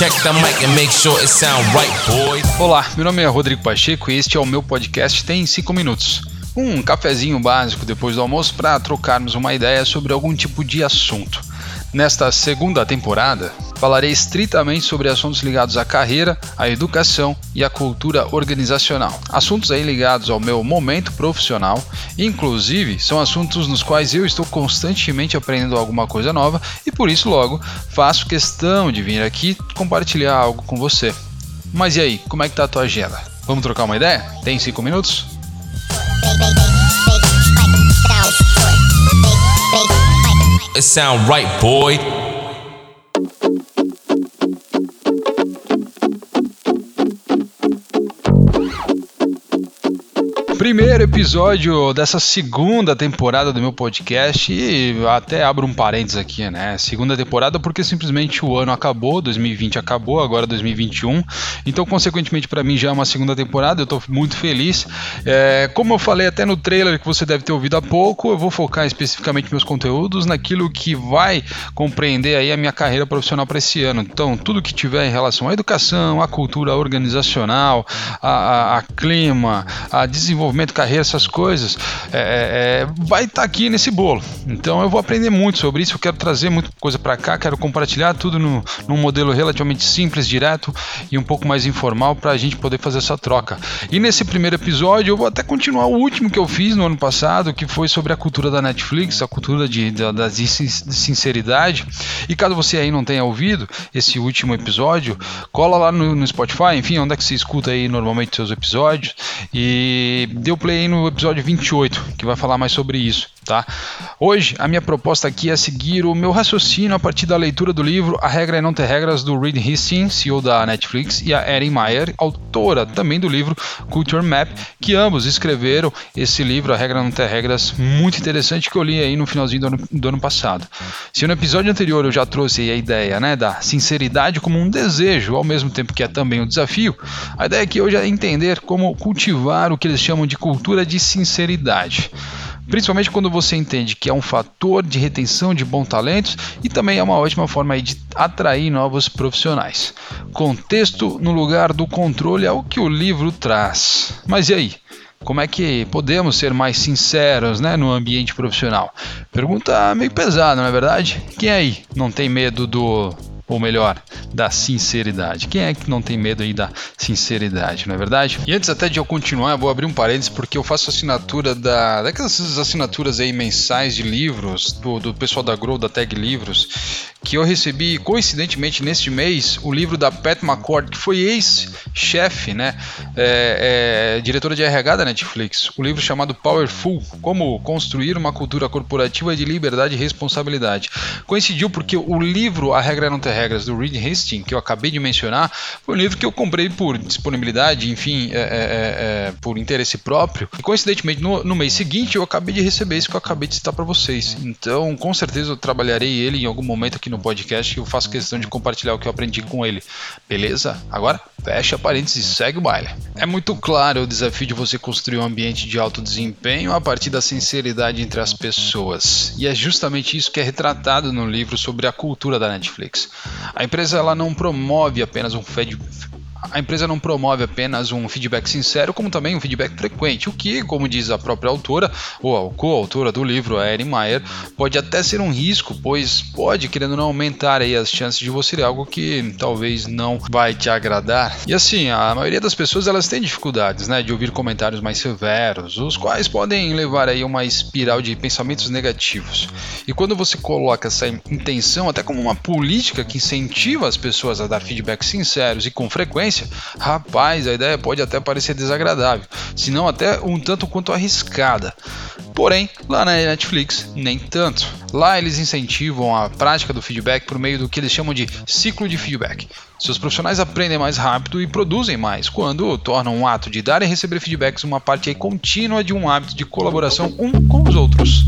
Check the mic and make sure it sound right, boys. Olá, meu nome é Rodrigo Pacheco e este é o meu podcast Tem 5 Minutos. Um cafezinho básico depois do almoço para trocarmos uma ideia sobre algum tipo de assunto. Nesta segunda temporada, falarei estritamente sobre assuntos ligados à carreira, à educação e à cultura organizacional. Assuntos aí ligados ao meu momento profissional, inclusive são assuntos nos quais eu estou constantemente aprendendo alguma coisa nova e por isso logo faço questão de vir aqui compartilhar algo com você. Mas e aí, como é que tá a tua agenda? Vamos trocar uma ideia? Tem cinco minutos? It sound right, boy. Primeiro episódio dessa segunda temporada do meu podcast e até abro um parênteses aqui, né? Segunda temporada porque simplesmente o ano acabou, 2020 acabou, agora 2021. Então, consequentemente, para mim já é uma segunda temporada, eu tô muito feliz. É, como eu falei até no trailer que você deve ter ouvido há pouco, eu vou focar especificamente meus conteúdos naquilo que vai compreender aí a minha carreira profissional para esse ano. Então, tudo que tiver em relação à educação, à cultura organizacional, a, a, a clima, a desenvolvimento desenvolvimento, carreira, essas coisas, é, é, é vai estar tá aqui nesse bolo. Então eu vou aprender muito sobre isso, eu quero trazer muita coisa para cá, quero compartilhar tudo no, num modelo relativamente simples, direto e um pouco mais informal para a gente poder fazer essa troca. E nesse primeiro episódio eu vou até continuar o último que eu fiz no ano passado, que foi sobre a cultura da Netflix, a cultura de, da, da sinceridade. E caso você aí não tenha ouvido esse último episódio, cola lá no, no Spotify, enfim, onde é que você escuta aí normalmente seus episódios e deu play no episódio 28, que vai falar mais sobre isso, tá? Hoje, a minha proposta aqui é seguir o meu raciocínio a partir da leitura do livro A Regra é Não Ter Regras, do Reed Hastings, CEO da Netflix, e a Erin Meyer, autora também do livro Culture Map, que ambos escreveram esse livro, A Regra é Não Ter Regras, muito interessante, que eu li aí no finalzinho do ano, do ano passado. Se no episódio anterior eu já trouxe a ideia né, da sinceridade como um desejo, ao mesmo tempo que é também um desafio, a ideia aqui hoje é entender como cultivar o que eles chamam de cultura de sinceridade. Principalmente quando você entende que é um fator de retenção de bons talentos e também é uma ótima forma de atrair novos profissionais. Contexto no lugar do controle é o que o livro traz. Mas e aí? Como é que podemos ser mais sinceros né, no ambiente profissional? Pergunta meio pesada, não é verdade? Quem aí não tem medo do ou melhor, da sinceridade. Quem é que não tem medo aí da sinceridade, não é verdade? E antes até de eu continuar, eu vou abrir um parênteses porque eu faço assinatura da daquelas assinaturas aí mensais de livros do, do pessoal da Grow, da Tag Livros, que eu recebi coincidentemente neste mês o livro da Pat McCord, que foi ex-chefe, né, é, é, diretora de RH da Netflix, o livro chamado Powerful, como construir uma cultura corporativa de liberdade e responsabilidade. Coincidiu porque o livro A Regra Não Ter Regras do Reed Hastings, que eu acabei de mencionar, foi um livro que eu comprei por disponibilidade, enfim, é, é, é, é por interesse próprio. E coincidentemente no, no mês seguinte eu acabei de receber isso que eu acabei de citar para vocês. Então, com certeza eu trabalharei ele em algum momento aqui no podcast que eu faço questão de compartilhar o que eu aprendi com ele. Beleza? Agora, fecha parênteses e segue o baile. É muito claro o desafio de você construir um ambiente de alto desempenho a partir da sinceridade entre as pessoas. E é justamente isso que é retratado no livro sobre a cultura da Netflix. A empresa ela não promove apenas um a empresa não promove apenas um feedback sincero, como também um feedback frequente, o que, como diz a própria autora, ou a coautora do livro, a Erin Meyer, pode até ser um risco, pois pode, querendo não, aumentar aí as chances de você ler algo que talvez não vai te agradar. E assim, a maioria das pessoas elas têm dificuldades, né, de ouvir comentários mais severos, os quais podem levar aí uma espiral de pensamentos negativos. E quando você coloca essa intenção até como uma política que incentiva as pessoas a dar feedbacks sinceros e com frequência, rapaz, a ideia pode até parecer desagradável, se não até um tanto quanto arriscada. Porém, lá na Netflix, nem tanto. Lá eles incentivam a prática do feedback por meio do que eles chamam de ciclo de feedback. Seus profissionais aprendem mais rápido e produzem mais quando tornam um ato de dar e receber feedbacks uma parte contínua de um hábito de colaboração um com os outros.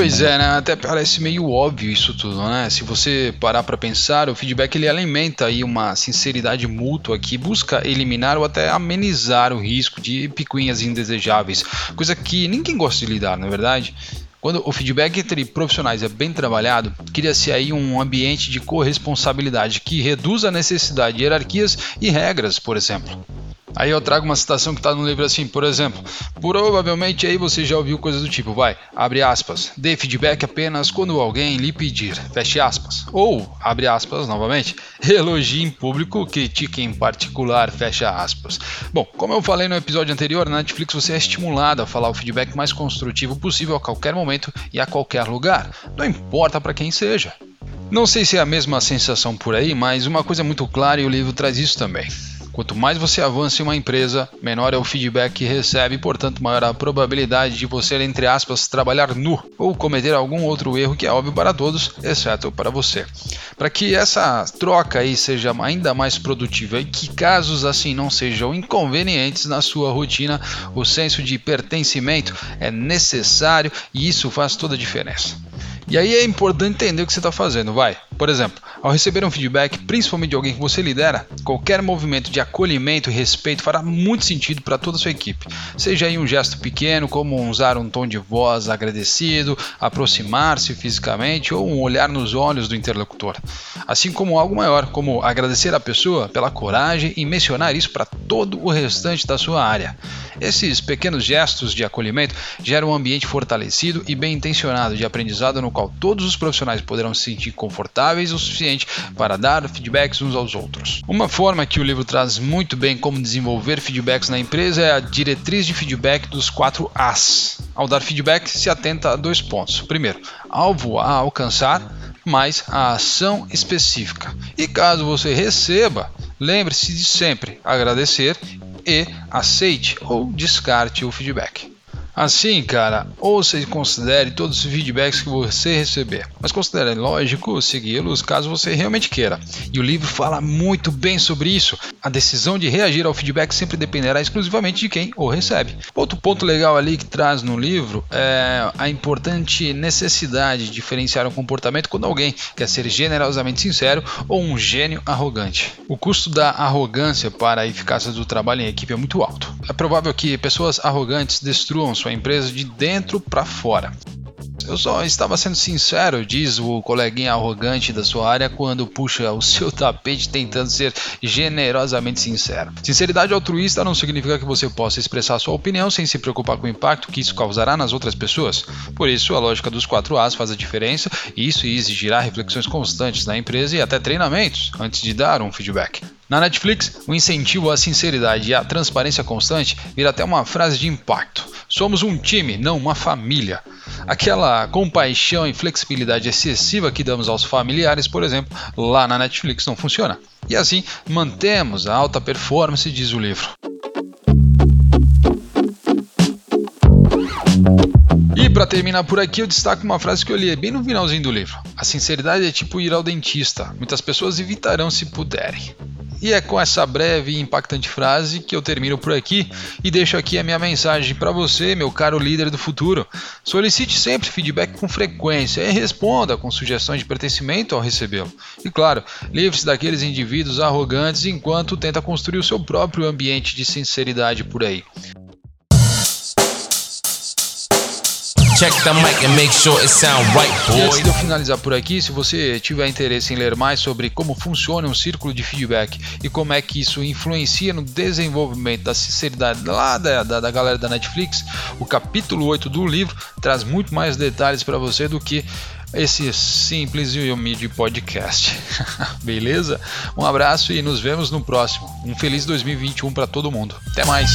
Pois é, né? Até parece meio óbvio isso tudo, né? Se você parar para pensar, o feedback ele alimenta aí uma sinceridade mútua que busca eliminar ou até amenizar o risco de picuinhas indesejáveis, coisa que ninguém gosta de lidar, não é verdade? Quando o feedback entre profissionais é bem trabalhado, cria-se aí um ambiente de corresponsabilidade que reduz a necessidade de hierarquias e regras, por exemplo. Aí eu trago uma citação que está no livro assim, por exemplo, provavelmente aí você já ouviu coisas do tipo, vai, abre aspas, dê feedback apenas quando alguém lhe pedir, feche aspas. Ou, abre aspas novamente, elogie em público, critique em particular, fecha aspas. Bom, como eu falei no episódio anterior, na Netflix você é estimulado a falar o feedback mais construtivo possível a qualquer momento e a qualquer lugar, não importa para quem seja. Não sei se é a mesma sensação por aí, mas uma coisa é muito clara e o livro traz isso também. Quanto mais você avança em uma empresa, menor é o feedback que recebe, portanto, maior a probabilidade de você, entre aspas, trabalhar nu ou cometer algum outro erro que é óbvio para todos, exceto para você. Para que essa troca aí seja ainda mais produtiva e que casos assim não sejam inconvenientes na sua rotina, o senso de pertencimento é necessário e isso faz toda a diferença. E aí é importante entender o que você está fazendo, vai. Por exemplo, ao receber um feedback, principalmente de alguém que você lidera, qualquer movimento de acolhimento e respeito fará muito sentido para toda a sua equipe. Seja aí um gesto pequeno, como usar um tom de voz agradecido, aproximar-se fisicamente ou um olhar nos olhos do interlocutor. Assim como algo maior, como agradecer a pessoa pela coragem e mencionar isso para todo o restante da sua área. Esses pequenos gestos de acolhimento geram um ambiente fortalecido e bem intencionado de aprendizado no qual todos os profissionais poderão se sentir confortáveis o suficiente para dar feedbacks uns aos outros. Uma forma que o livro traz muito bem como desenvolver feedbacks na empresa é a diretriz de feedback dos quatro As. Ao dar feedback, se atenta a dois pontos. Primeiro, alvo a alcançar, mais a ação específica. E caso você receba, lembre-se de sempre agradecer e aceite ou descarte o feedback. Assim, cara, ouça e considere todos os feedbacks que você receber, mas considere lógico segui-los caso você realmente queira. E o livro fala muito bem sobre isso. A decisão de reagir ao feedback sempre dependerá exclusivamente de quem o recebe. Outro ponto legal ali que traz no livro é a importante necessidade de diferenciar um comportamento quando alguém quer ser generosamente sincero ou um gênio arrogante. O custo da arrogância para a eficácia do trabalho em equipe é muito alto. É provável que pessoas arrogantes destruam sua empresa de dentro para fora. Eu só estava sendo sincero, diz o coleguinha arrogante da sua área quando puxa o seu tapete tentando ser generosamente sincero. Sinceridade altruísta não significa que você possa expressar sua opinião sem se preocupar com o impacto que isso causará nas outras pessoas. Por isso, a lógica dos 4 As faz a diferença e isso exigirá reflexões constantes na empresa e até treinamentos antes de dar um feedback. Na Netflix, o incentivo à sinceridade e à transparência constante vira até uma frase de impacto. Somos um time, não uma família. Aquela compaixão e flexibilidade excessiva que damos aos familiares, por exemplo, lá na Netflix não funciona. E assim mantemos a alta performance, diz o livro. E para terminar por aqui, eu destaco uma frase que eu li bem no finalzinho do livro. A sinceridade é tipo ir ao dentista. Muitas pessoas evitarão se puderem. E é com essa breve e impactante frase que eu termino por aqui e deixo aqui a minha mensagem para você, meu caro líder do futuro. Solicite sempre feedback com frequência e responda com sugestões de pertencimento ao recebê-lo. E claro, livre-se daqueles indivíduos arrogantes enquanto tenta construir o seu próprio ambiente de sinceridade por aí. Check the mic and make sure it sound right, E antes boy. de eu finalizar por aqui, se você tiver interesse em ler mais sobre como funciona um círculo de feedback e como é que isso influencia no desenvolvimento da sinceridade lá da, da, da galera da Netflix, o capítulo 8 do livro traz muito mais detalhes para você do que esse simples e humilde podcast. Beleza? Um abraço e nos vemos no próximo. Um feliz 2021 para todo mundo. Até mais.